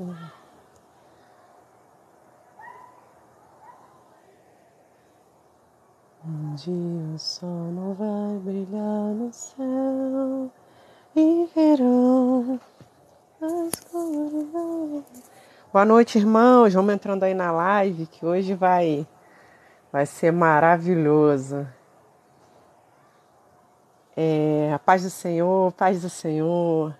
Um dia o sol não vai brilhar no céu e verão as cores. Boa noite, irmãos. Vamos entrando aí na live que hoje vai vai ser maravilhoso. É, a paz do Senhor, paz do Senhor.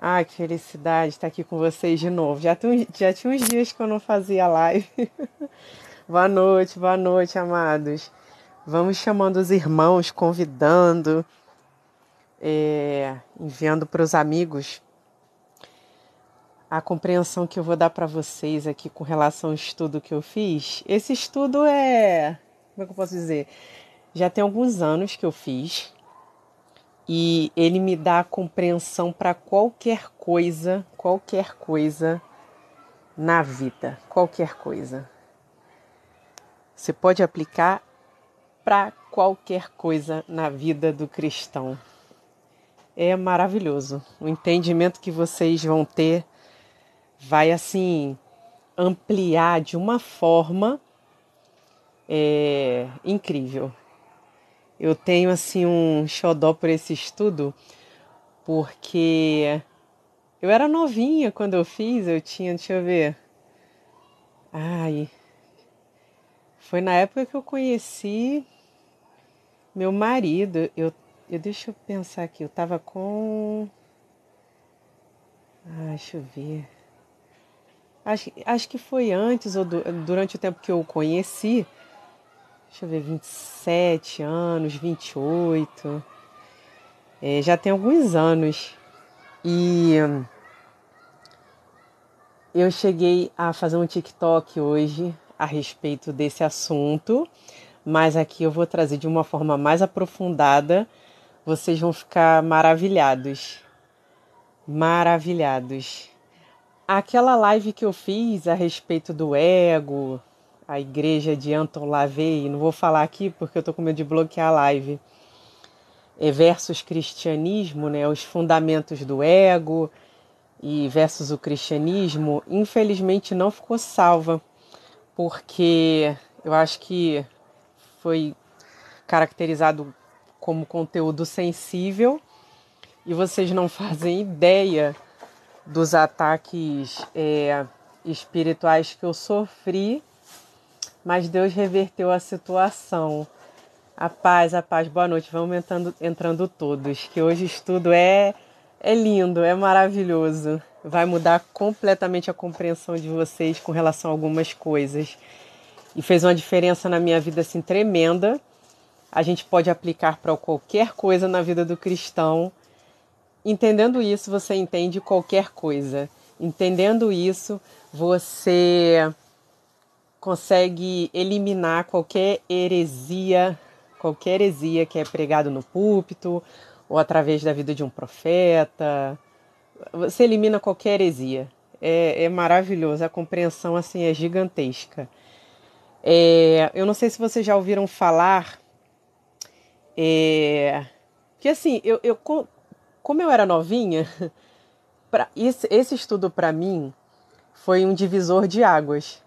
Ai, que felicidade estar aqui com vocês de novo. Já, tem, já tinha uns dias que eu não fazia live. boa noite, boa noite, amados. Vamos chamando os irmãos, convidando, é, enviando para os amigos a compreensão que eu vou dar para vocês aqui com relação ao estudo que eu fiz. Esse estudo é. Como é que eu posso dizer? Já tem alguns anos que eu fiz e ele me dá a compreensão para qualquer coisa, qualquer coisa na vida, qualquer coisa. Você pode aplicar para qualquer coisa na vida do cristão. É maravilhoso. O entendimento que vocês vão ter vai assim ampliar de uma forma é, incrível. Eu tenho assim um xodó por esse estudo, porque eu era novinha quando eu fiz, eu tinha, deixa eu ver. Ai. Foi na época que eu conheci meu marido. Eu, eu deixa eu pensar aqui, eu tava com ah, deixa eu ver. Acho, acho que foi antes ou do, durante o tempo que eu o conheci deixa eu ver, 27 anos, 28. É, já tem alguns anos. E eu cheguei a fazer um TikTok hoje a respeito desse assunto, mas aqui eu vou trazer de uma forma mais aprofundada. Vocês vão ficar maravilhados. Maravilhados. Aquela live que eu fiz a respeito do ego, a igreja de Anton LaVey, não vou falar aqui porque eu estou com medo de bloquear a live, é versus cristianismo, né, os fundamentos do ego e versus o cristianismo, infelizmente não ficou salva, porque eu acho que foi caracterizado como conteúdo sensível e vocês não fazem ideia dos ataques é, espirituais que eu sofri mas Deus reverteu a situação. A paz, a paz, boa noite. Vamos entrando, entrando todos, que hoje o estudo é, é lindo, é maravilhoso. Vai mudar completamente a compreensão de vocês com relação a algumas coisas. E fez uma diferença na minha vida assim tremenda. A gente pode aplicar para qualquer coisa na vida do cristão. Entendendo isso, você entende qualquer coisa. Entendendo isso, você consegue eliminar qualquer heresia, qualquer heresia que é pregado no púlpito ou através da vida de um profeta. Você elimina qualquer heresia. É, é maravilhoso, a compreensão assim é gigantesca. É, eu não sei se vocês já ouviram falar é, que assim, eu, eu como eu era novinha, pra, esse, esse estudo para mim foi um divisor de águas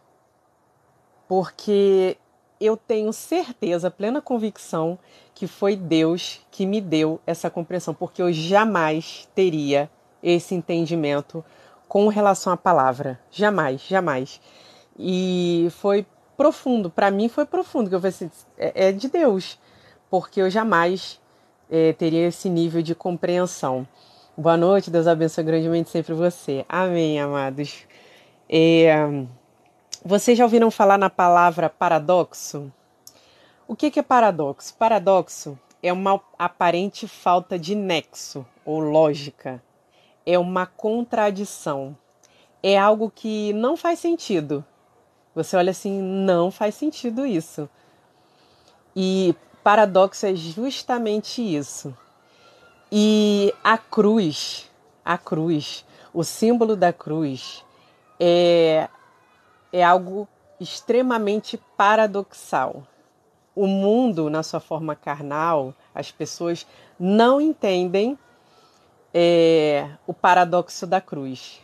porque eu tenho certeza, plena convicção, que foi Deus que me deu essa compreensão, porque eu jamais teria esse entendimento com relação à palavra. Jamais, jamais. E foi profundo, para mim foi profundo, que eu falei assim, é, é de Deus, porque eu jamais é, teria esse nível de compreensão. Boa noite, Deus abençoe grandemente sempre você. Amém, amados. É, vocês já ouviram falar na palavra paradoxo? O que é paradoxo? Paradoxo é uma aparente falta de nexo ou lógica. É uma contradição. É algo que não faz sentido. Você olha assim, não faz sentido isso. E paradoxo é justamente isso. E a cruz, a cruz, o símbolo da cruz é é algo extremamente paradoxal. O mundo, na sua forma carnal, as pessoas não entendem é, o paradoxo da cruz.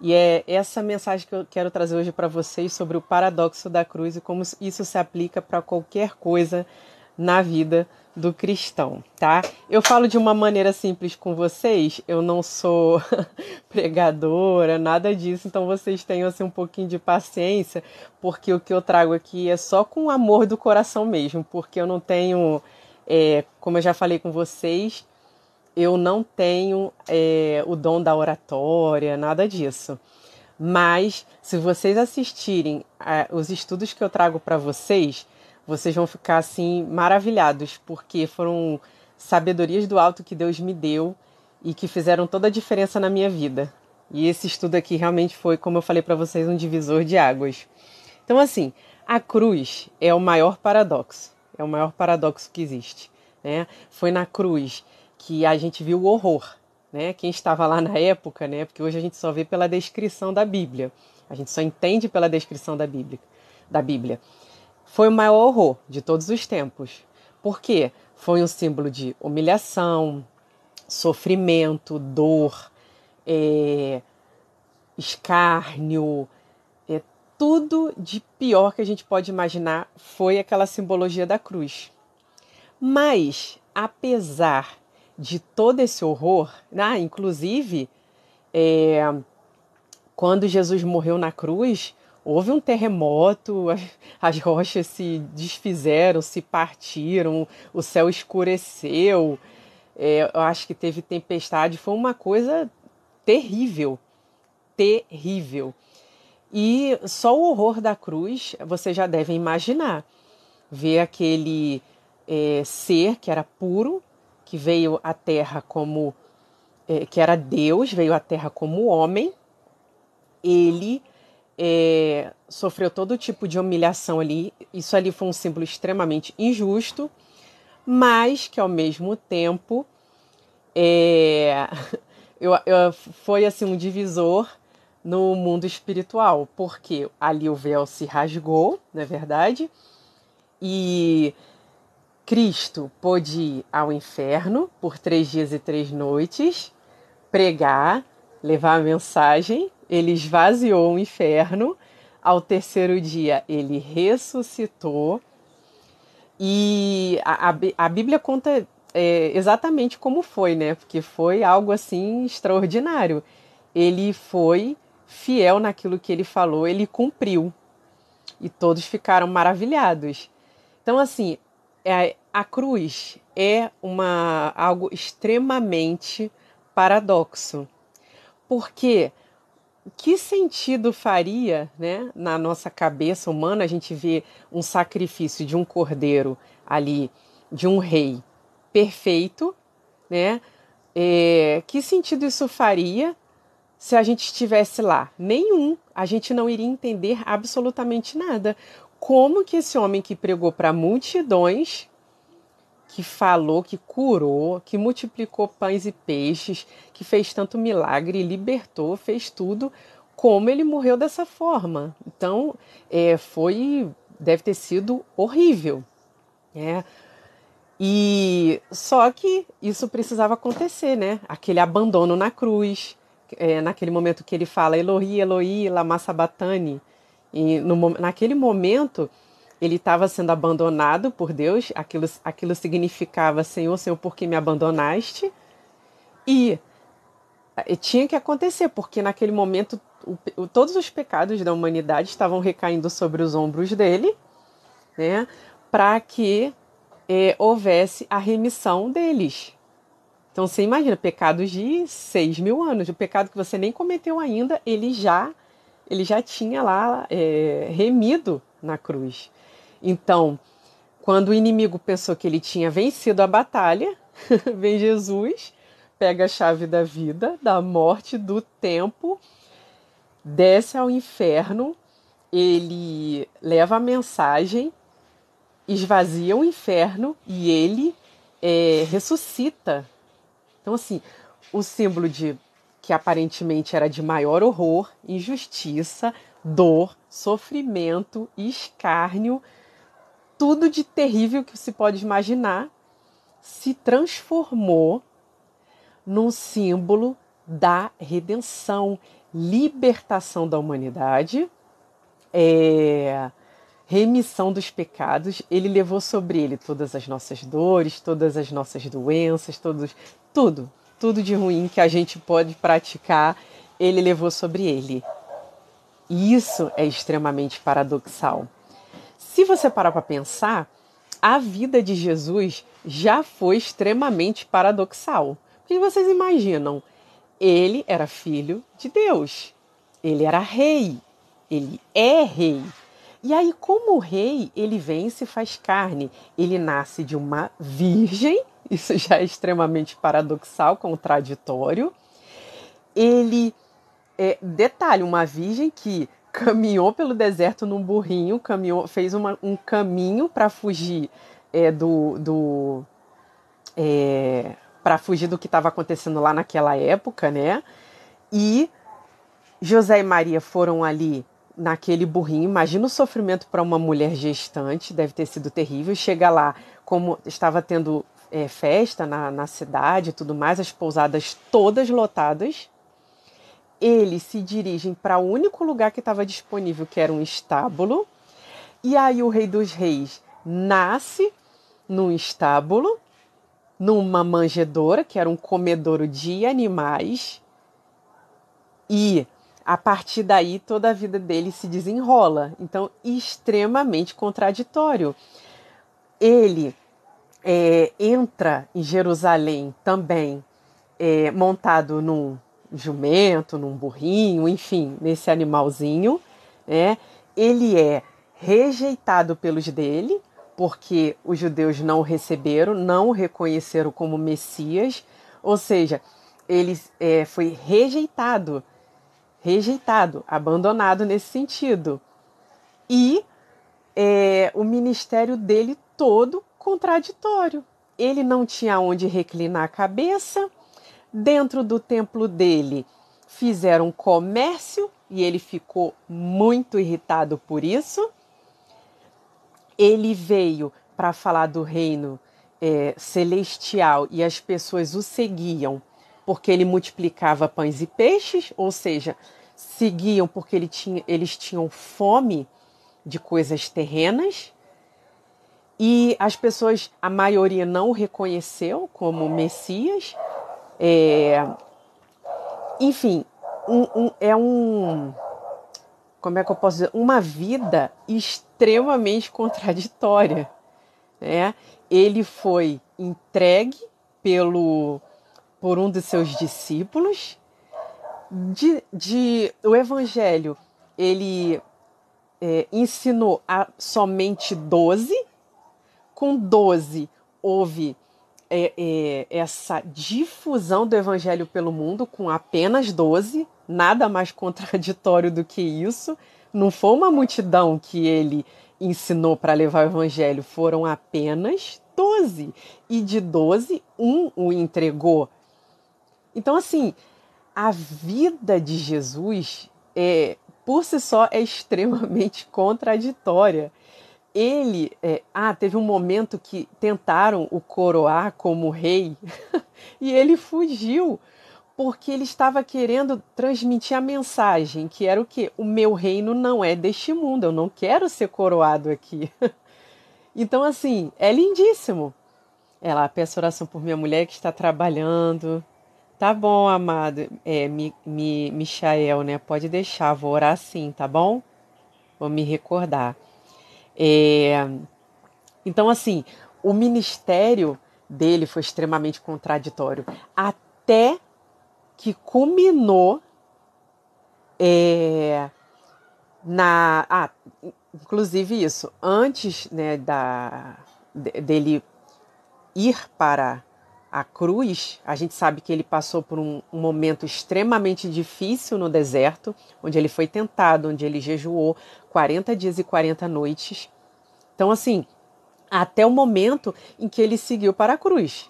E é essa mensagem que eu quero trazer hoje para vocês sobre o paradoxo da cruz e como isso se aplica para qualquer coisa na vida do cristão, tá? Eu falo de uma maneira simples com vocês, eu não sou pregadora, nada disso, então vocês tenham assim um pouquinho de paciência, porque o que eu trago aqui é só com amor do coração mesmo, porque eu não tenho, é, como eu já falei com vocês, eu não tenho é, o dom da oratória, nada disso. Mas se vocês assistirem a, os estudos que eu trago para vocês, vocês vão ficar assim maravilhados, porque foram sabedorias do alto que Deus me deu e que fizeram toda a diferença na minha vida. E esse estudo aqui realmente foi, como eu falei para vocês, um divisor de águas. Então, assim, a cruz é o maior paradoxo, é o maior paradoxo que existe. Né? Foi na cruz que a gente viu o horror, né? Quem estava lá na época, né? Porque hoje a gente só vê pela descrição da Bíblia, a gente só entende pela descrição da Bíblia. Da Bíblia foi o maior horror de todos os tempos. Por quê? Foi um símbolo de humilhação, sofrimento, dor, é, escárnio, é, tudo de pior que a gente pode imaginar foi aquela simbologia da cruz. Mas, apesar de todo esse horror, ah, inclusive, é, quando Jesus morreu na cruz, houve um terremoto, as rochas se desfizeram, se partiram, o céu escureceu. É, eu acho que teve tempestade, foi uma coisa terrível, terrível. E só o horror da cruz você já deve imaginar. Ver aquele é, ser que era puro, que veio à terra como. É, que era Deus, veio à terra como homem, ele é, sofreu todo tipo de humilhação ali. Isso ali foi um símbolo extremamente injusto, mas que ao mesmo tempo é, eu, eu, foi assim um divisor no mundo espiritual, porque ali o véu se rasgou, não é verdade? E Cristo pôde ir ao inferno por três dias e três noites, pregar, levar a mensagem ele esvaziou o inferno. Ao terceiro dia, ele ressuscitou. E a, a, a Bíblia conta é, exatamente como foi, né? Porque foi algo assim extraordinário. Ele foi fiel naquilo que ele falou, ele cumpriu. E todos ficaram maravilhados. Então, assim, é, a cruz é uma, algo extremamente paradoxo. Porque que sentido faria, né, na nossa cabeça humana, a gente vê um sacrifício de um cordeiro ali, de um rei perfeito, né? É, que sentido isso faria se a gente estivesse lá? Nenhum. A gente não iria entender absolutamente nada. Como que esse homem que pregou para multidões que falou, que curou, que multiplicou pães e peixes, que fez tanto milagre, libertou, fez tudo, como ele morreu dessa forma. Então, é, foi, deve ter sido horrível. É. E só que isso precisava acontecer, né? Aquele abandono na cruz, é, naquele momento que ele fala Elohi, Elohi, lama sabatani. E no, naquele momento ele estava sendo abandonado por Deus, aquilo, aquilo significava Senhor, Senhor, por que me abandonaste? E, e tinha que acontecer, porque naquele momento o, o, todos os pecados da humanidade estavam recaindo sobre os ombros dele, né, para que é, houvesse a remissão deles. Então você imagina, pecados de seis mil anos, o pecado que você nem cometeu ainda, ele já, ele já tinha lá é, remido na cruz. Então, quando o inimigo pensou que ele tinha vencido a batalha, vem Jesus, pega a chave da vida, da morte, do tempo, desce ao inferno, ele leva a mensagem, esvazia o inferno e ele é, ressuscita. Então, assim, o símbolo de que aparentemente era de maior horror, injustiça, dor, sofrimento, escárnio, tudo de terrível que se pode imaginar se transformou num símbolo da redenção, libertação da humanidade, é, remissão dos pecados. Ele levou sobre ele todas as nossas dores, todas as nossas doenças, todos, tudo, tudo de ruim que a gente pode praticar, ele levou sobre ele. E isso é extremamente paradoxal. Se você parar para pensar, a vida de Jesus já foi extremamente paradoxal. Porque vocês imaginam, ele era filho de Deus, ele era rei, ele é rei. E aí, como rei, ele vem e se faz carne. Ele nasce de uma virgem, isso já é extremamente paradoxal, contraditório. Ele, é, detalhe, uma virgem que caminhou pelo deserto num burrinho, caminhou, fez uma, um caminho para fugir é, do, do é, para fugir do que estava acontecendo lá naquela época, né? E José e Maria foram ali naquele burrinho. Imagina o sofrimento para uma mulher gestante, deve ter sido terrível. Chega lá, como estava tendo é, festa na, na cidade e tudo mais, as pousadas todas lotadas eles se dirigem para o único lugar que estava disponível, que era um estábulo. E aí o rei dos reis nasce num estábulo, numa manjedoura, que era um comedouro de animais. E a partir daí toda a vida dele se desenrola. Então, extremamente contraditório. Ele é, entra em Jerusalém também é, montado num jumento, num burrinho, enfim, nesse animalzinho, né? Ele é rejeitado pelos dele, porque os judeus não o receberam, não o reconheceram como Messias, ou seja, ele é, foi rejeitado, rejeitado, abandonado nesse sentido. E é, o ministério dele todo contraditório. Ele não tinha onde reclinar a cabeça, Dentro do templo dele fizeram comércio e ele ficou muito irritado por isso. Ele veio para falar do reino é, celestial e as pessoas o seguiam porque ele multiplicava pães e peixes, ou seja, seguiam porque ele tinha, eles tinham fome de coisas terrenas. E as pessoas, a maioria não o reconheceu como Messias, é, enfim, um, um, é um. Como é que eu posso dizer? Uma vida extremamente contraditória. Né? Ele foi entregue pelo, por um dos seus discípulos. De, de, o Evangelho, ele é, ensinou a somente 12. Com 12, houve é, é, essa difusão do evangelho pelo mundo com apenas 12, nada mais contraditório do que isso. Não foi uma multidão que ele ensinou para levar o evangelho, foram apenas 12. E de 12, um o entregou. Então, assim, a vida de Jesus, é, por si só, é extremamente contraditória ele. É, ah, teve um momento que tentaram o coroar como rei e ele fugiu porque ele estava querendo transmitir a mensagem que era o que o meu reino não é deste mundo, eu não quero ser coroado aqui. então assim é lindíssimo. Ela peço oração por minha mulher que está trabalhando. Tá bom, amado. É, mi, mi, Michael, né? Pode deixar, vou orar sim, tá bom? Vou me recordar. É, então, assim, o ministério dele foi extremamente contraditório, até que culminou é, na. Ah, inclusive isso, antes né, da, dele ir para a cruz, a gente sabe que ele passou por um, um, momento extremamente difícil no deserto, onde ele foi tentado, onde ele jejuou 40 dias e 40 noites. Então, assim, até o momento em que ele seguiu para a cruz.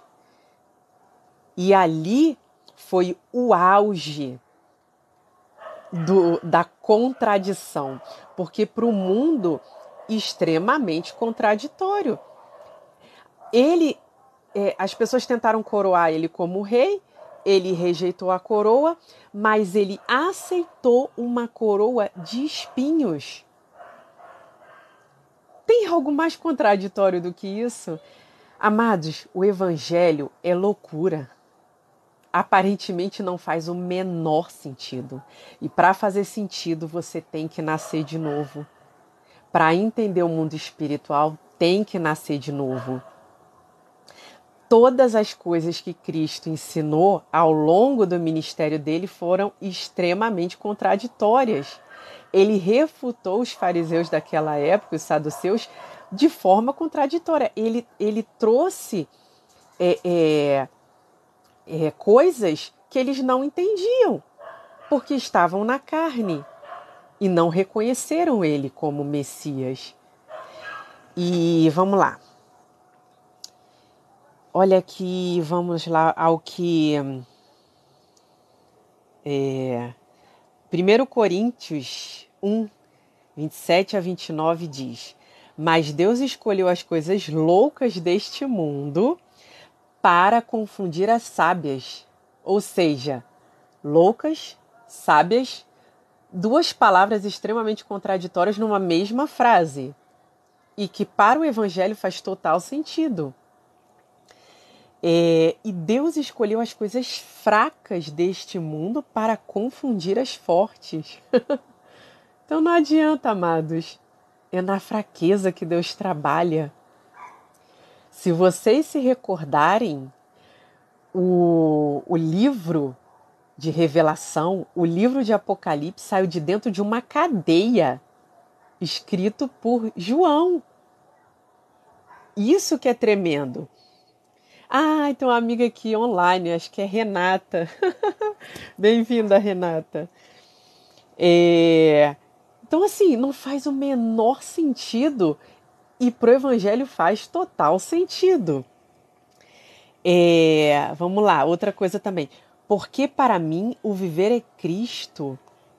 E ali foi o auge do, da contradição, porque para o mundo extremamente contraditório. Ele é, as pessoas tentaram coroar ele como rei ele rejeitou a coroa, mas ele aceitou uma coroa de espinhos. Tem algo mais contraditório do que isso? Amados, o evangelho é loucura. Aparentemente não faz o menor sentido. E para fazer sentido, você tem que nascer de novo. Para entender o mundo espiritual, tem que nascer de novo todas as coisas que Cristo ensinou ao longo do ministério dele foram extremamente contraditórias. Ele refutou os fariseus daquela época, os saduceus, de forma contraditória. Ele, ele trouxe é, é, é, coisas que eles não entendiam, porque estavam na carne e não reconheceram ele como Messias. E vamos lá. Olha aqui, vamos lá ao que. É, 1 Coríntios 1, 27 a 29 diz: Mas Deus escolheu as coisas loucas deste mundo para confundir as sábias. Ou seja, loucas, sábias, duas palavras extremamente contraditórias numa mesma frase. E que para o evangelho faz total sentido. É, e Deus escolheu as coisas fracas deste mundo para confundir as fortes. então não adianta, amados. É na fraqueza que Deus trabalha. Se vocês se recordarem, o, o livro de Revelação, o livro de Apocalipse saiu de dentro de uma cadeia escrito por João. Isso que é tremendo. Ah, tem uma amiga aqui online, acho que é Renata. Bem-vinda, Renata. É... Então, assim, não faz o menor sentido e pro Evangelho faz total sentido. É... Vamos lá, outra coisa também. Porque para mim o viver é Cristo.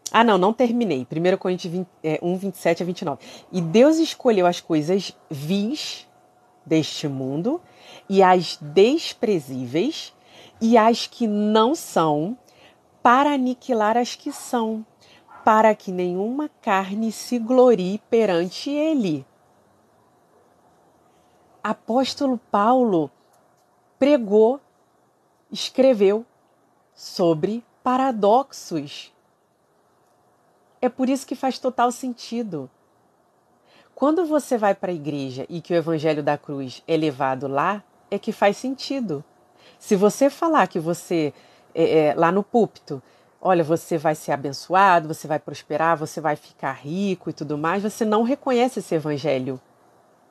Ah, não, não terminei. 1 Coríntios 20, é, 1, 27 a 29. E Deus escolheu as coisas vis deste mundo e as desprezíveis e as que não são, para aniquilar as que são, para que nenhuma carne se glorie perante ele. Apóstolo Paulo pregou, escreveu sobre paradoxos. É por isso que faz total sentido. Quando você vai para a igreja e que o evangelho da cruz é levado lá, é que faz sentido. Se você falar que você, é, é, lá no púlpito, olha, você vai ser abençoado, você vai prosperar, você vai ficar rico e tudo mais, você não reconhece esse evangelho,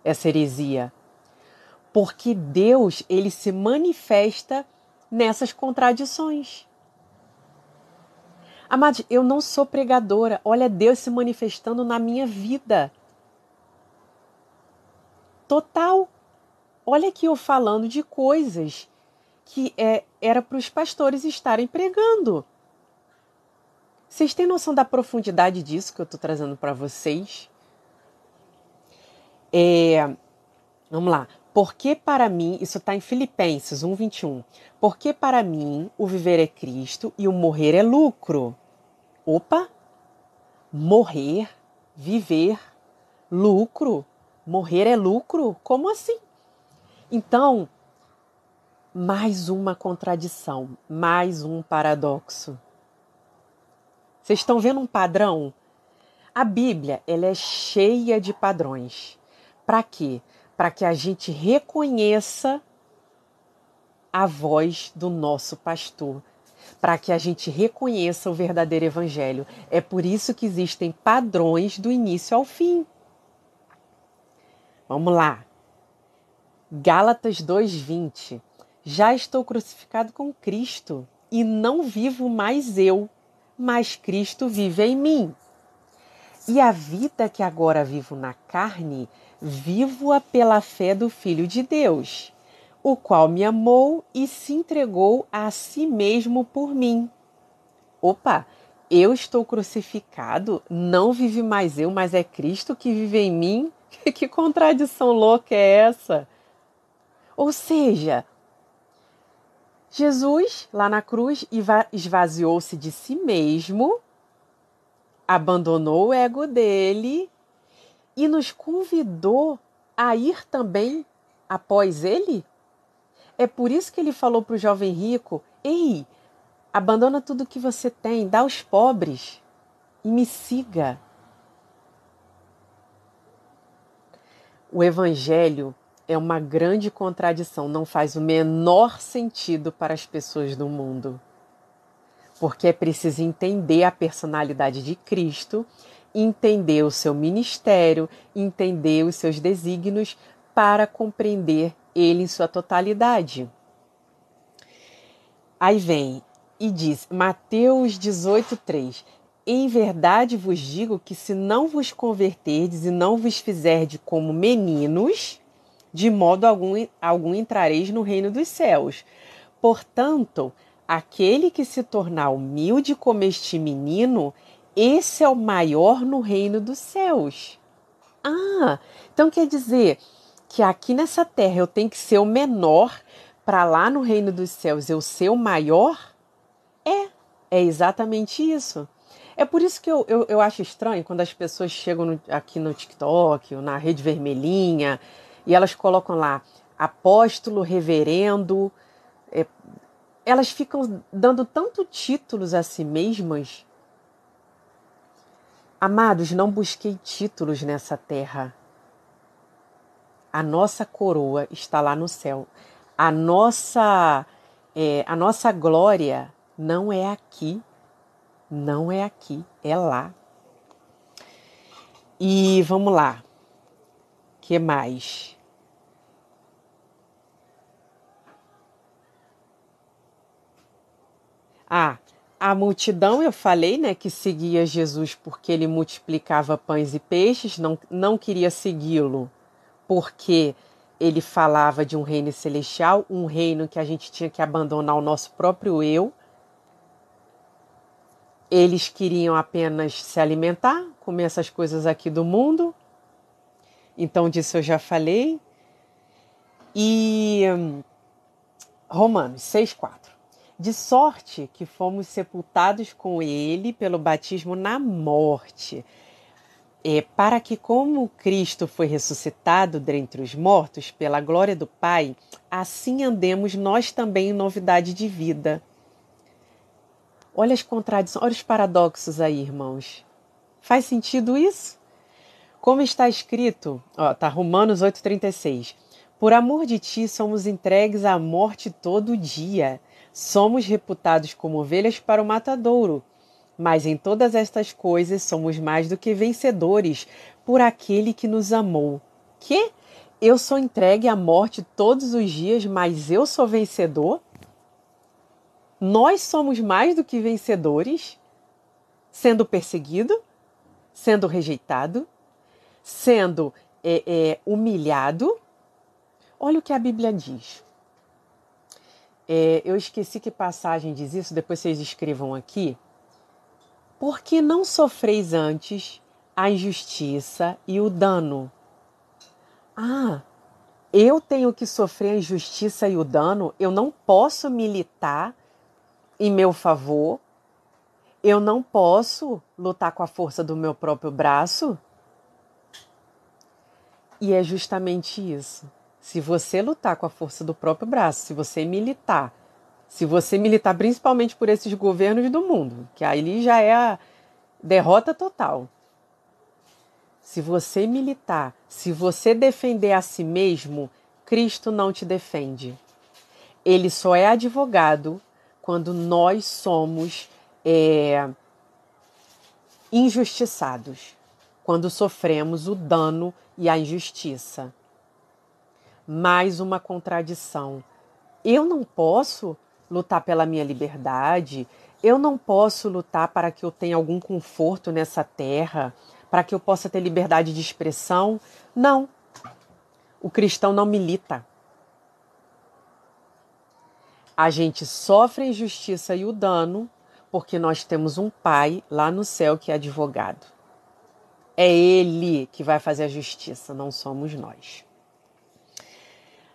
essa heresia. Porque Deus, ele se manifesta nessas contradições. Amados, eu não sou pregadora. Olha Deus se manifestando na minha vida total. Olha aqui eu falando de coisas que é, era para os pastores estarem pregando. Vocês têm noção da profundidade disso que eu estou trazendo para vocês? É, vamos lá. Porque para mim, isso está em Filipenses 1,21. Porque para mim o viver é Cristo e o morrer é lucro. Opa! Morrer, viver, lucro. Morrer é lucro? Como assim? Então, mais uma contradição, mais um paradoxo. Vocês estão vendo um padrão? A Bíblia, ela é cheia de padrões. Para quê? Para que a gente reconheça a voz do nosso pastor, para que a gente reconheça o verdadeiro evangelho. É por isso que existem padrões do início ao fim. Vamos lá. Gálatas 2:20. Já estou crucificado com Cristo e não vivo mais eu, mas Cristo vive em mim. E a vida que agora vivo na carne, vivo-a pela fé do Filho de Deus, o qual me amou e se entregou a si mesmo por mim. Opa, eu estou crucificado, não vive mais eu, mas é Cristo que vive em mim. que contradição louca é essa? Ou seja, Jesus, lá na cruz, esvaziou-se de si mesmo, abandonou o ego dele e nos convidou a ir também após ele? É por isso que ele falou para o jovem rico: Ei, abandona tudo que você tem, dá aos pobres e me siga. O evangelho é uma grande contradição, não faz o menor sentido para as pessoas do mundo. Porque é preciso entender a personalidade de Cristo, entender o seu ministério, entender os seus desígnios para compreender ele em sua totalidade. Aí vem e diz, Mateus 18, 3: Em verdade vos digo que se não vos converterdes e não vos fizerdes como meninos, de modo algum, algum entrareis no reino dos céus. Portanto, aquele que se tornar humilde como este menino, esse é o maior no reino dos céus. Ah, então quer dizer que aqui nessa terra eu tenho que ser o menor para lá no reino dos céus eu ser o maior? É, é exatamente isso. É por isso que eu, eu, eu acho estranho quando as pessoas chegam no, aqui no TikTok ou na rede vermelhinha e elas colocam lá apóstolo, reverendo. É, elas ficam dando tanto títulos a si mesmas. Amados, não busquei títulos nessa terra. A nossa coroa está lá no céu. A nossa, é, a nossa glória não é aqui, não é aqui, é lá. E vamos lá. Que mais? Ah, a multidão, eu falei, né, que seguia Jesus porque ele multiplicava pães e peixes, não, não queria segui-lo porque ele falava de um reino celestial, um reino que a gente tinha que abandonar o nosso próprio eu. Eles queriam apenas se alimentar, comer essas coisas aqui do mundo. Então, disso eu já falei. E hum, Romanos 6,4. De sorte que fomos sepultados com ele pelo batismo na morte é, para que, como Cristo foi ressuscitado dentre os mortos pela glória do Pai, assim andemos nós também em novidade de vida. Olha as contradições, olha os paradoxos aí, irmãos. Faz sentido isso? Como está escrito, ó, tá Romanos 8:36. Por amor de ti somos entregues à morte todo dia. Somos reputados como ovelhas para o matadouro. Mas em todas estas coisas somos mais do que vencedores por aquele que nos amou. Que? Eu sou entregue à morte todos os dias, mas eu sou vencedor? Nós somos mais do que vencedores, sendo perseguido, sendo rejeitado, sendo é, é, humilhado. Olha o que a Bíblia diz. É, eu esqueci que passagem diz isso, depois vocês escrevam aqui. Porque não sofreis antes a injustiça e o dano? Ah, eu tenho que sofrer a injustiça e o dano, eu não posso militar em meu favor, eu não posso lutar com a força do meu próprio braço? E é justamente isso. Se você lutar com a força do próprio braço, se você militar se você militar principalmente por esses governos do mundo, que aí já é a derrota total. Se você militar, se você defender a si mesmo, Cristo não te defende. Ele só é advogado quando nós somos é, injustiçados, quando sofremos o dano e a injustiça. Mais uma contradição. Eu não posso lutar pela minha liberdade, eu não posso lutar para que eu tenha algum conforto nessa terra, para que eu possa ter liberdade de expressão. Não. O cristão não milita. A gente sofre a injustiça e o dano porque nós temos um pai lá no céu que é advogado. É ele que vai fazer a justiça, não somos nós.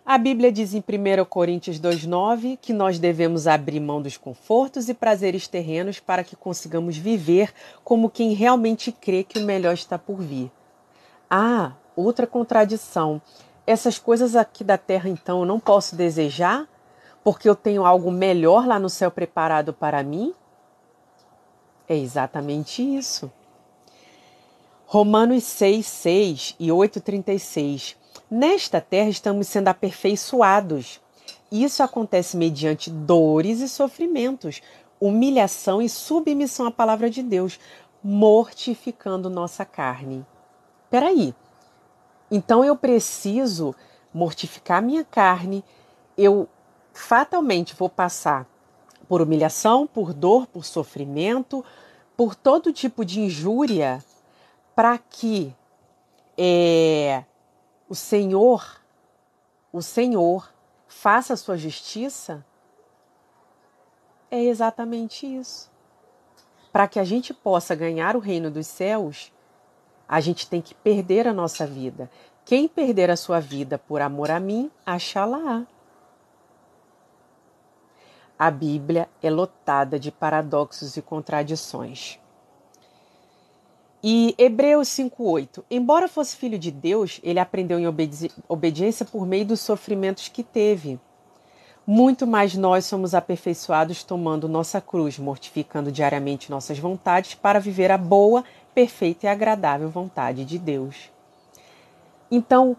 A Bíblia diz em 1 Coríntios 2,9 que nós devemos abrir mão dos confortos e prazeres terrenos para que consigamos viver como quem realmente crê que o melhor está por vir. Ah, outra contradição. Essas coisas aqui da terra, então, eu não posso desejar porque eu tenho algo melhor lá no céu preparado para mim? É exatamente isso. Romanos 6, 6 e 8, 36 Nesta terra estamos sendo aperfeiçoados. Isso acontece mediante dores e sofrimentos, humilhação e submissão à palavra de Deus, mortificando nossa carne. Peraí, então eu preciso mortificar minha carne, eu fatalmente vou passar por humilhação, por dor, por sofrimento, por todo tipo de injúria, para que é, o Senhor, o Senhor faça a sua justiça, é exatamente isso. Para que a gente possa ganhar o reino dos céus, a gente tem que perder a nossa vida. Quem perder a sua vida por amor a mim, achará. A Bíblia é lotada de paradoxos e contradições. E Hebreus 5,8: Embora fosse filho de Deus, ele aprendeu em obedi obediência por meio dos sofrimentos que teve. Muito mais nós somos aperfeiçoados tomando nossa cruz, mortificando diariamente nossas vontades para viver a boa, perfeita e agradável vontade de Deus. Então,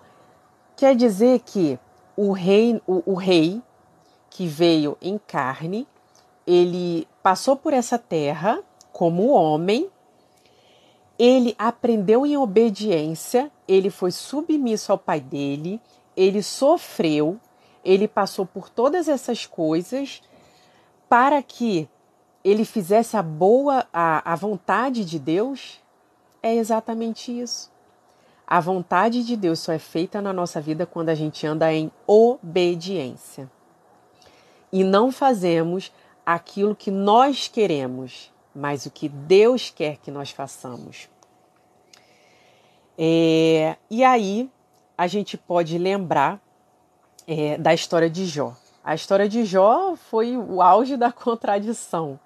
quer dizer que o rei, o, o rei que veio em carne, ele passou por essa terra como homem ele aprendeu em obediência, ele foi submisso ao pai dele, ele sofreu, ele passou por todas essas coisas para que ele fizesse a boa, a, a vontade de Deus. É exatamente isso. A vontade de Deus só é feita na nossa vida quando a gente anda em obediência. E não fazemos aquilo que nós queremos, mas o que Deus quer que nós façamos. É, e aí a gente pode lembrar é, da história de Jó. A história de Jó foi o auge da contradição.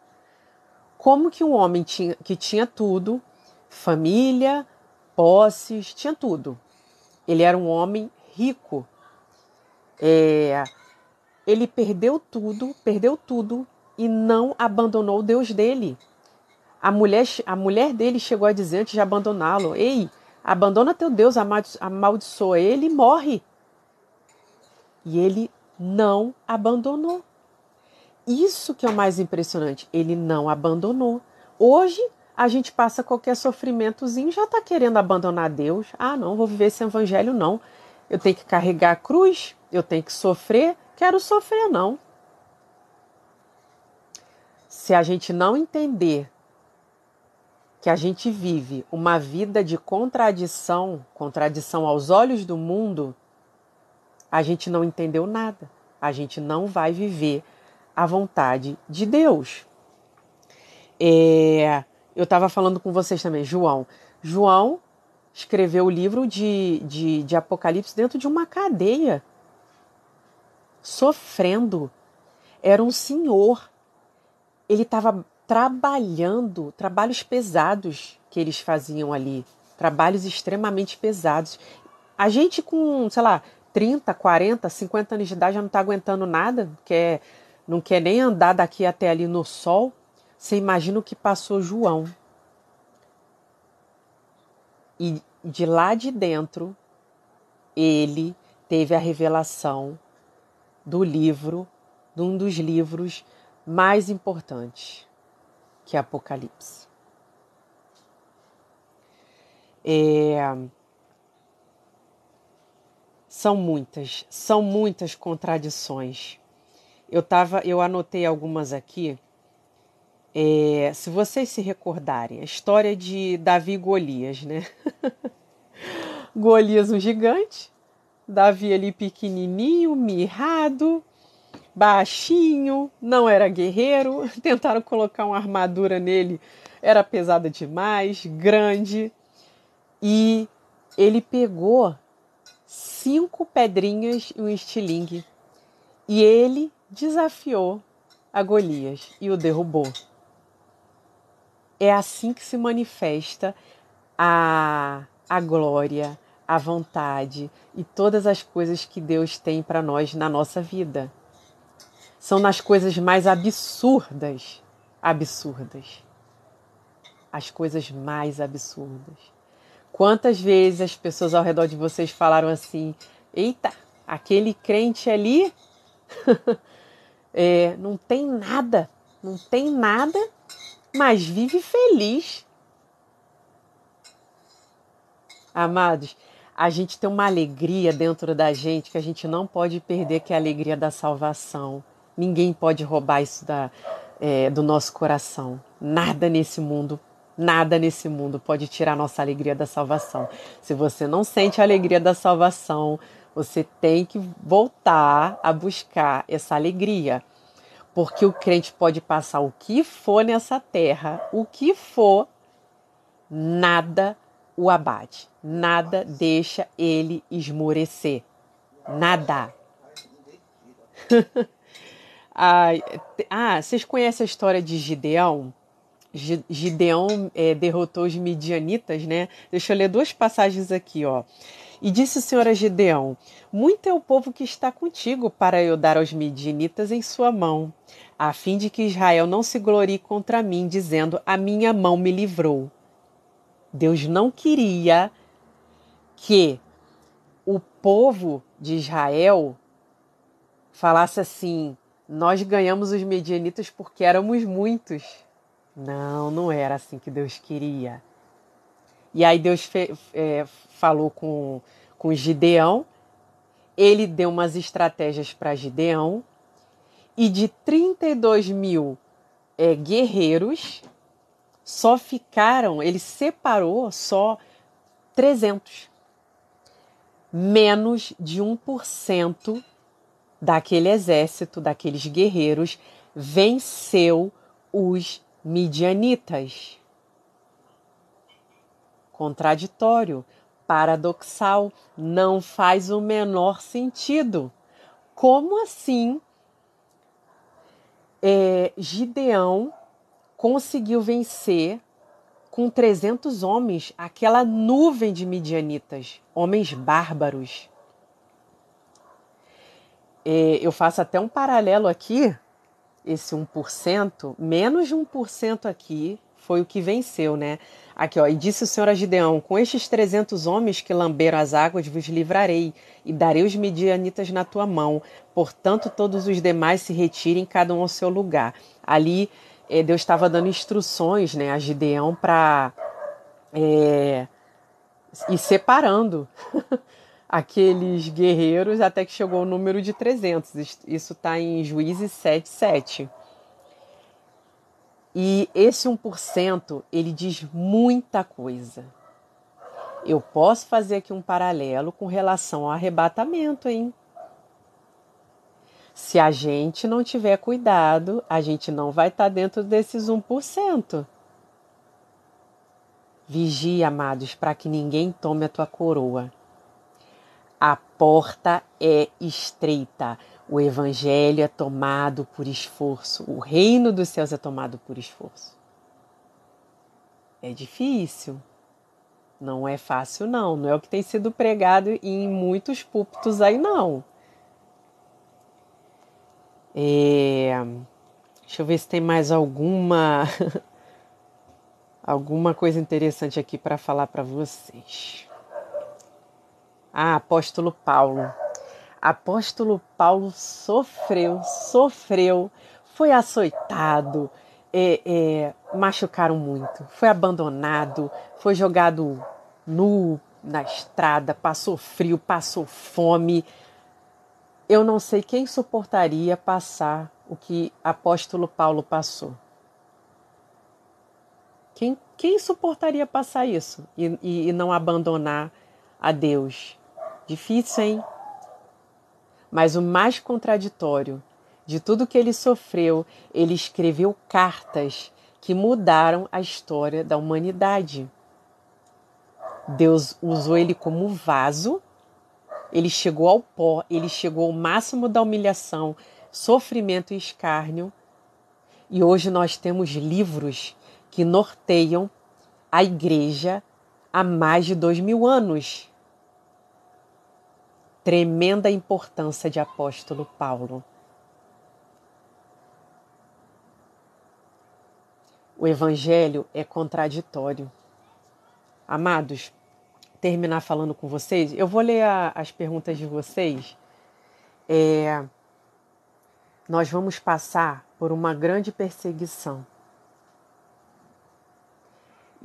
Como que um homem tinha, que tinha tudo, família, posses, tinha tudo. Ele era um homem rico. É, ele perdeu tudo, perdeu tudo e não abandonou o Deus dele. A mulher, a mulher dele chegou a dizer antes de abandoná-lo: Ei, abandona teu Deus, amaldiçoa ele e morre. E ele não abandonou. Isso que é o mais impressionante, ele não abandonou. Hoje a gente passa qualquer sofrimentozinho, já está querendo abandonar Deus. Ah, não, vou viver esse evangelho não. Eu tenho que carregar a cruz, eu tenho que sofrer. Quero sofrer não. Se a gente não entender que a gente vive uma vida de contradição, contradição aos olhos do mundo, a gente não entendeu nada. A gente não vai viver a vontade de Deus. É, eu estava falando com vocês também, João. João escreveu o livro de, de, de Apocalipse dentro de uma cadeia, sofrendo. Era um senhor. Ele estava trabalhando, trabalhos pesados que eles faziam ali, trabalhos extremamente pesados. A gente com, sei lá, 30, 40, 50 anos de idade já não está aguentando nada, quer, não quer nem andar daqui até ali no sol. Você imagina o que passou João. E de lá de dentro, ele teve a revelação do livro, de um dos livros mais importantes que é Apocalipse. É... São muitas, são muitas contradições. Eu tava, eu anotei algumas aqui. É, se vocês se recordarem, a história de Davi e Golias, né? Golias um gigante, Davi ali pequenininho, mirrado, baixinho, não era guerreiro, tentaram colocar uma armadura nele, era pesada demais, grande. E ele pegou cinco pedrinhas e um estilingue. E ele desafiou a Golias e o derrubou. É assim que se manifesta a, a glória, a vontade e todas as coisas que Deus tem para nós na nossa vida. São nas coisas mais absurdas, absurdas. As coisas mais absurdas. Quantas vezes as pessoas ao redor de vocês falaram assim: eita, aquele crente ali é, não tem nada, não tem nada, mas vive feliz. Amados, a gente tem uma alegria dentro da gente que a gente não pode perder, que é a alegria da salvação. Ninguém pode roubar isso da, é, do nosso coração. Nada nesse mundo, nada nesse mundo pode tirar nossa alegria da salvação. Se você não sente a alegria da salvação, você tem que voltar a buscar essa alegria. Porque o crente pode passar o que for nessa terra, o que for, nada o abate, nada deixa ele esmorecer. Nada. ah, vocês conhecem a história de Gideão? Gideão é, derrotou os midianitas, né? Deixa eu ler duas passagens aqui, ó. E disse o Senhor a Gideão: Muito é o povo que está contigo para eu dar aos midianitas em sua mão, a fim de que Israel não se glorie contra mim, dizendo: A minha mão me livrou. Deus não queria que o povo de Israel falasse assim: nós ganhamos os medianitas porque éramos muitos. Não, não era assim que Deus queria. E aí Deus é, falou com, com Gideão, ele deu umas estratégias para Gideão, e de 32 mil é, guerreiros, só ficaram, ele separou só 300. Menos de 1% daquele exército, daqueles guerreiros, venceu os midianitas. Contraditório, paradoxal, não faz o menor sentido. Como assim é, Gideão conseguiu vencer com 300 homens aquela nuvem de midianitas, homens bárbaros. É, eu faço até um paralelo aqui, esse 1%, menos de 1% aqui foi o que venceu, né? Aqui, ó, e disse o Senhor a Gideão: Com estes 300 homens que lamberam as águas, vos livrarei, e darei os midianitas na tua mão. Portanto, todos os demais se retirem, cada um ao seu lugar. Ali é, Deus estava dando instruções né, a Gideão para é, ir separando aqueles guerreiros até que chegou o número de 300. Isso está em Juízes 7, 7. E esse 1% ele diz muita coisa. Eu posso fazer aqui um paralelo com relação ao arrebatamento, hein? Se a gente não tiver cuidado, a gente não vai estar tá dentro desses 1%. Vigia, amados, para que ninguém tome a tua coroa. A porta é estreita. O evangelho é tomado por esforço. O reino dos céus é tomado por esforço. É difícil. Não é fácil, não. Não é o que tem sido pregado em muitos púlpitos aí, não. É... Deixa eu ver se tem mais alguma alguma coisa interessante aqui para falar para vocês. Ah, apóstolo Paulo. Apóstolo Paulo sofreu, sofreu, foi açoitado, é, é, machucaram muito, foi abandonado, foi jogado nu na estrada, passou frio, passou fome, eu não sei quem suportaria passar o que apóstolo Paulo passou. Quem, quem suportaria passar isso e, e, e não abandonar a Deus? Difícil, hein? Mas o mais contraditório de tudo que ele sofreu, ele escreveu cartas que mudaram a história da humanidade. Deus usou ele como vaso ele chegou ao pó, ele chegou ao máximo da humilhação, sofrimento e escárnio. E hoje nós temos livros que norteiam a igreja há mais de dois mil anos. Tremenda importância de apóstolo Paulo. O evangelho é contraditório. Amados, terminar falando com vocês, eu vou ler a, as perguntas de vocês. É, nós vamos passar por uma grande perseguição.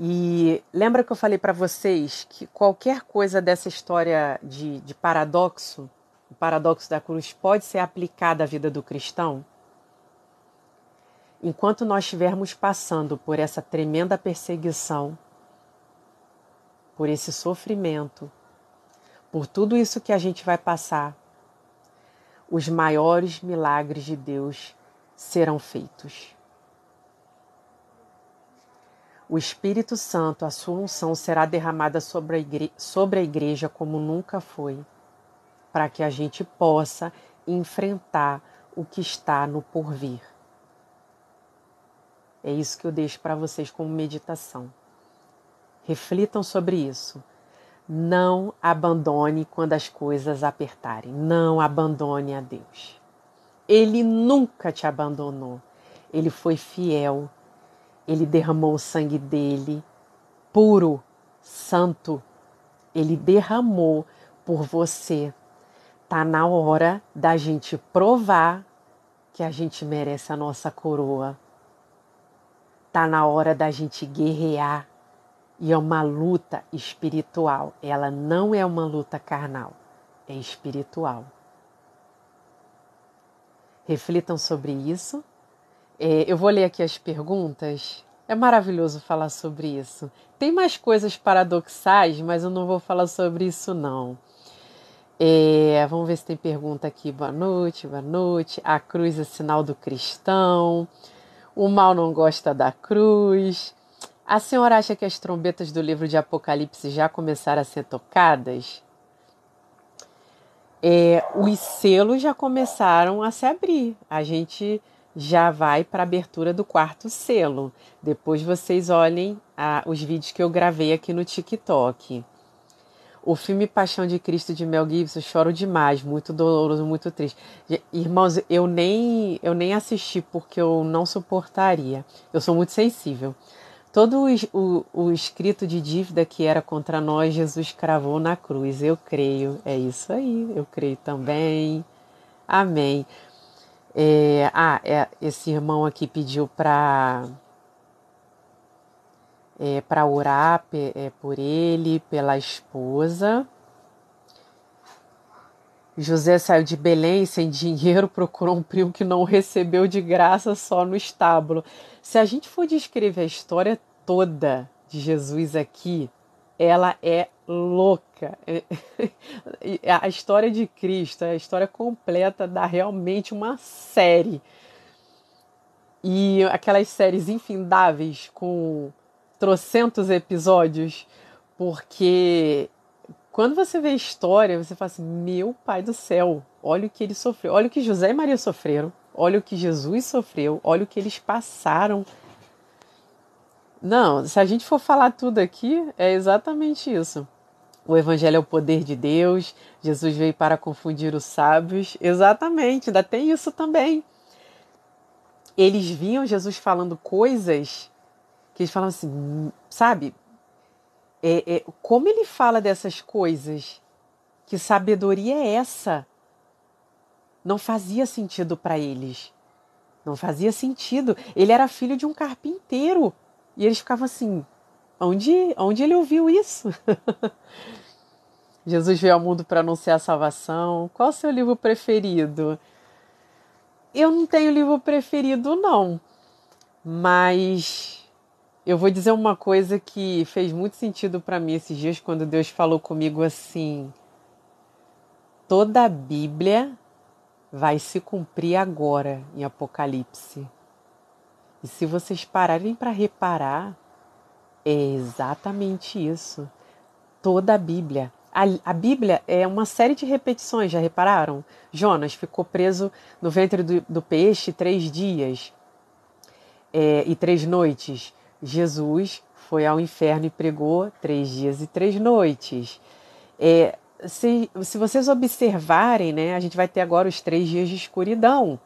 E lembra que eu falei para vocês que qualquer coisa dessa história de, de paradoxo, o paradoxo da cruz, pode ser aplicada à vida do cristão? Enquanto nós estivermos passando por essa tremenda perseguição, por esse sofrimento, por tudo isso que a gente vai passar, os maiores milagres de Deus serão feitos. O Espírito Santo, a sua unção será derramada sobre a, igreja, sobre a igreja como nunca foi, para que a gente possa enfrentar o que está no porvir. É isso que eu deixo para vocês como meditação. Reflitam sobre isso. Não abandone quando as coisas apertarem. Não abandone a Deus. Ele nunca te abandonou. Ele foi fiel. Ele derramou o sangue dele, puro, santo. Ele derramou por você. Tá na hora da gente provar que a gente merece a nossa coroa Tá na hora da gente guerrear. E é uma luta espiritual. Ela não é uma luta carnal, é espiritual. Reflitam sobre isso. É, eu vou ler aqui as perguntas. É maravilhoso falar sobre isso. Tem mais coisas paradoxais, mas eu não vou falar sobre isso não. É, vamos ver se tem pergunta aqui. Boa noite, boa noite. A cruz é sinal do cristão. O mal não gosta da cruz. A senhora acha que as trombetas do livro de Apocalipse já começaram a ser tocadas? É, os selos já começaram a se abrir. A gente já vai para a abertura do quarto selo. Depois vocês olhem ah, os vídeos que eu gravei aqui no TikTok. O filme Paixão de Cristo de Mel Gibson, choro demais, muito doloroso, muito triste. Irmãos, eu nem eu nem assisti porque eu não suportaria. Eu sou muito sensível. Todo o, o escrito de dívida que era contra nós, Jesus cravou na cruz. Eu creio. É isso aí. Eu creio também. Amém. É, ah, é, esse irmão aqui pediu para é, para orar é, por ele, pela esposa. José saiu de Belém sem dinheiro, procurou um primo que não recebeu de graça só no estábulo. Se a gente for descrever a história toda de Jesus aqui, ela é louca. A história de Cristo, a história completa dá realmente uma série. E aquelas séries infindáveis com trocentos episódios, porque quando você vê a história, você fala assim: meu pai do céu, olha o que ele sofreu, olha o que José e Maria sofreram, olha o que Jesus sofreu, olha o que eles passaram. Não, se a gente for falar tudo aqui, é exatamente isso. O Evangelho é o poder de Deus, Jesus veio para confundir os sábios. Exatamente, ainda tem isso também. Eles viam Jesus falando coisas que eles falam assim, sabe? É, é, como ele fala dessas coisas? Que sabedoria é essa? Não fazia sentido para eles. Não fazia sentido. Ele era filho de um carpinteiro. E eles ficavam assim: onde, onde ele ouviu isso? Jesus veio ao mundo para anunciar a salvação. Qual o seu livro preferido? Eu não tenho livro preferido, não. Mas eu vou dizer uma coisa que fez muito sentido para mim esses dias quando Deus falou comigo assim: toda a Bíblia vai se cumprir agora em Apocalipse. E se vocês pararem para reparar, é exatamente isso. Toda a Bíblia. A, a, Bíblia é uma série de repetições, já repararam? Jonas ficou preso no ventre do, do peixe três dias é, e três noites. Jesus foi ao inferno e pregou três dias e três noites. É, se, se vocês observarem, né, a gente vai ter agora os três dias de escuridão,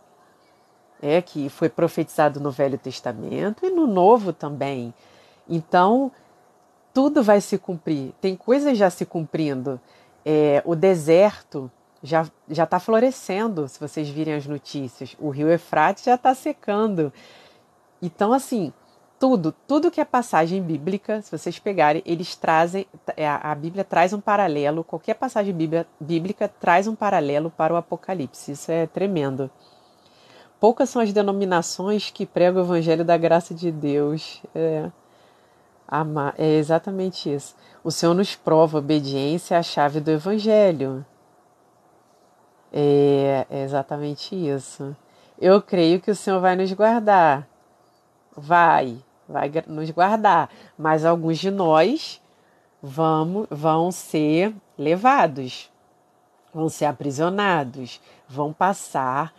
é, que foi profetizado no Velho Testamento e no Novo também. Então, tudo vai se cumprir. Tem coisas já se cumprindo. É, o deserto já já está florescendo, se vocês virem as notícias. O rio Efrates já está secando. Então, assim, tudo, tudo que é passagem bíblica, se vocês pegarem, eles trazem, é, a Bíblia traz um paralelo, qualquer passagem bíblia, bíblica traz um paralelo para o Apocalipse. Isso é tremendo. Poucas são as denominações que pregam o Evangelho da graça de Deus. É, é exatamente isso. O Senhor nos prova, a obediência é a chave do Evangelho. É, é exatamente isso. Eu creio que o Senhor vai nos guardar. Vai vai nos guardar, mas alguns de nós vamos, vão ser levados, vão ser aprisionados, vão passar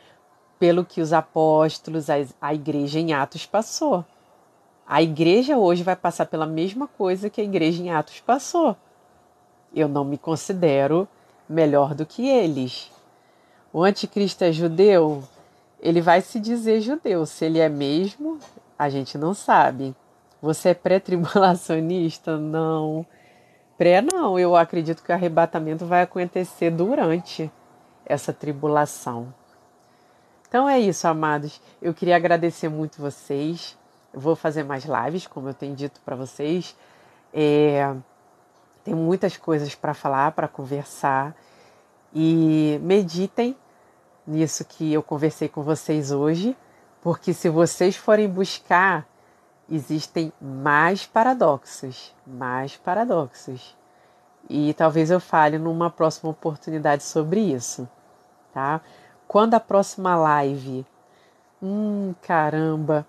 pelo que os apóstolos, a, a igreja em Atos passou. A igreja hoje vai passar pela mesma coisa que a igreja em Atos passou. Eu não me considero melhor do que eles. O anticristo é judeu? Ele vai se dizer judeu. Se ele é mesmo, a gente não sabe. Você é pré-tribulacionista? Não. Pré não, eu acredito que o arrebatamento vai acontecer durante essa tribulação. Então é isso, amados. Eu queria agradecer muito vocês. Vou fazer mais lives, como eu tenho dito para vocês. É, tem muitas coisas para falar, para conversar. E meditem nisso que eu conversei com vocês hoje. Porque se vocês forem buscar, existem mais paradoxos, mais paradoxos. E talvez eu fale numa próxima oportunidade sobre isso, tá? Quando a próxima live? Hum, caramba.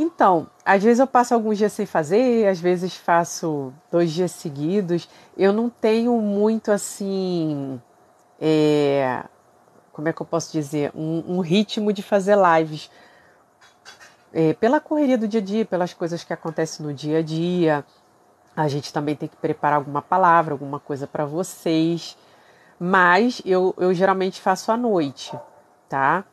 Então, às vezes eu passo alguns dias sem fazer, às vezes faço dois dias seguidos. Eu não tenho muito assim. É, como é que eu posso dizer, um, um ritmo de fazer lives. É, pela correria do dia a dia, pelas coisas que acontecem no dia a dia. A gente também tem que preparar alguma palavra, alguma coisa para vocês. Mas eu, eu geralmente faço à noite, tá?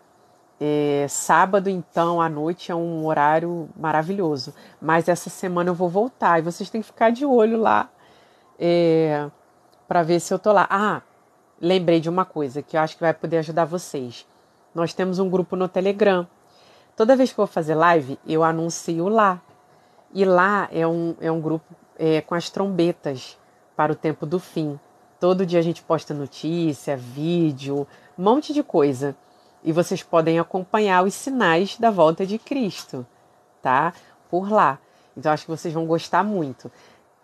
É, sábado, então, à noite é um horário maravilhoso. Mas essa semana eu vou voltar e vocês têm que ficar de olho lá é, para ver se eu tô lá. Ah, lembrei de uma coisa que eu acho que vai poder ajudar vocês. Nós temos um grupo no Telegram. Toda vez que eu vou fazer live, eu anuncio lá. E lá é um, é um grupo é, com as trombetas para o tempo do fim. Todo dia a gente posta notícia, vídeo, um monte de coisa. E vocês podem acompanhar os sinais da volta de Cristo, tá? Por lá. Então acho que vocês vão gostar muito.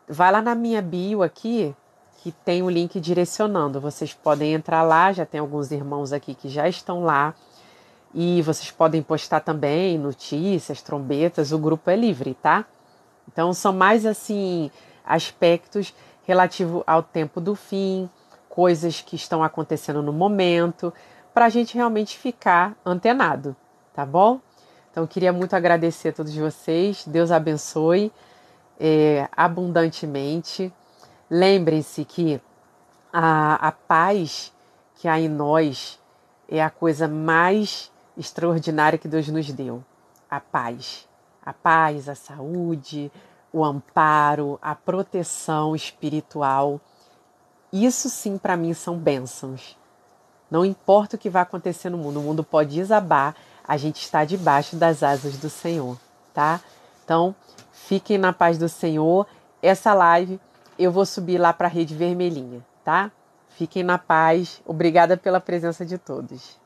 Vai lá na minha bio aqui, que tem o link direcionando. Vocês podem entrar lá, já tem alguns irmãos aqui que já estão lá. E vocês podem postar também notícias, trombetas, o grupo é livre, tá? Então são mais assim aspectos relativo ao tempo do fim, coisas que estão acontecendo no momento, para a gente realmente ficar antenado, tá bom? Então queria muito agradecer a todos vocês, Deus abençoe é, abundantemente. Lembrem-se que a, a paz que há em nós é a coisa mais extraordinária que Deus nos deu. A paz. A paz, a saúde, o amparo, a proteção espiritual. Isso sim, para mim, são bênçãos. Não importa o que vai acontecer no mundo, o mundo pode desabar, a gente está debaixo das asas do Senhor, tá? Então, fiquem na paz do Senhor. Essa live eu vou subir lá para a rede vermelhinha, tá? Fiquem na paz. Obrigada pela presença de todos.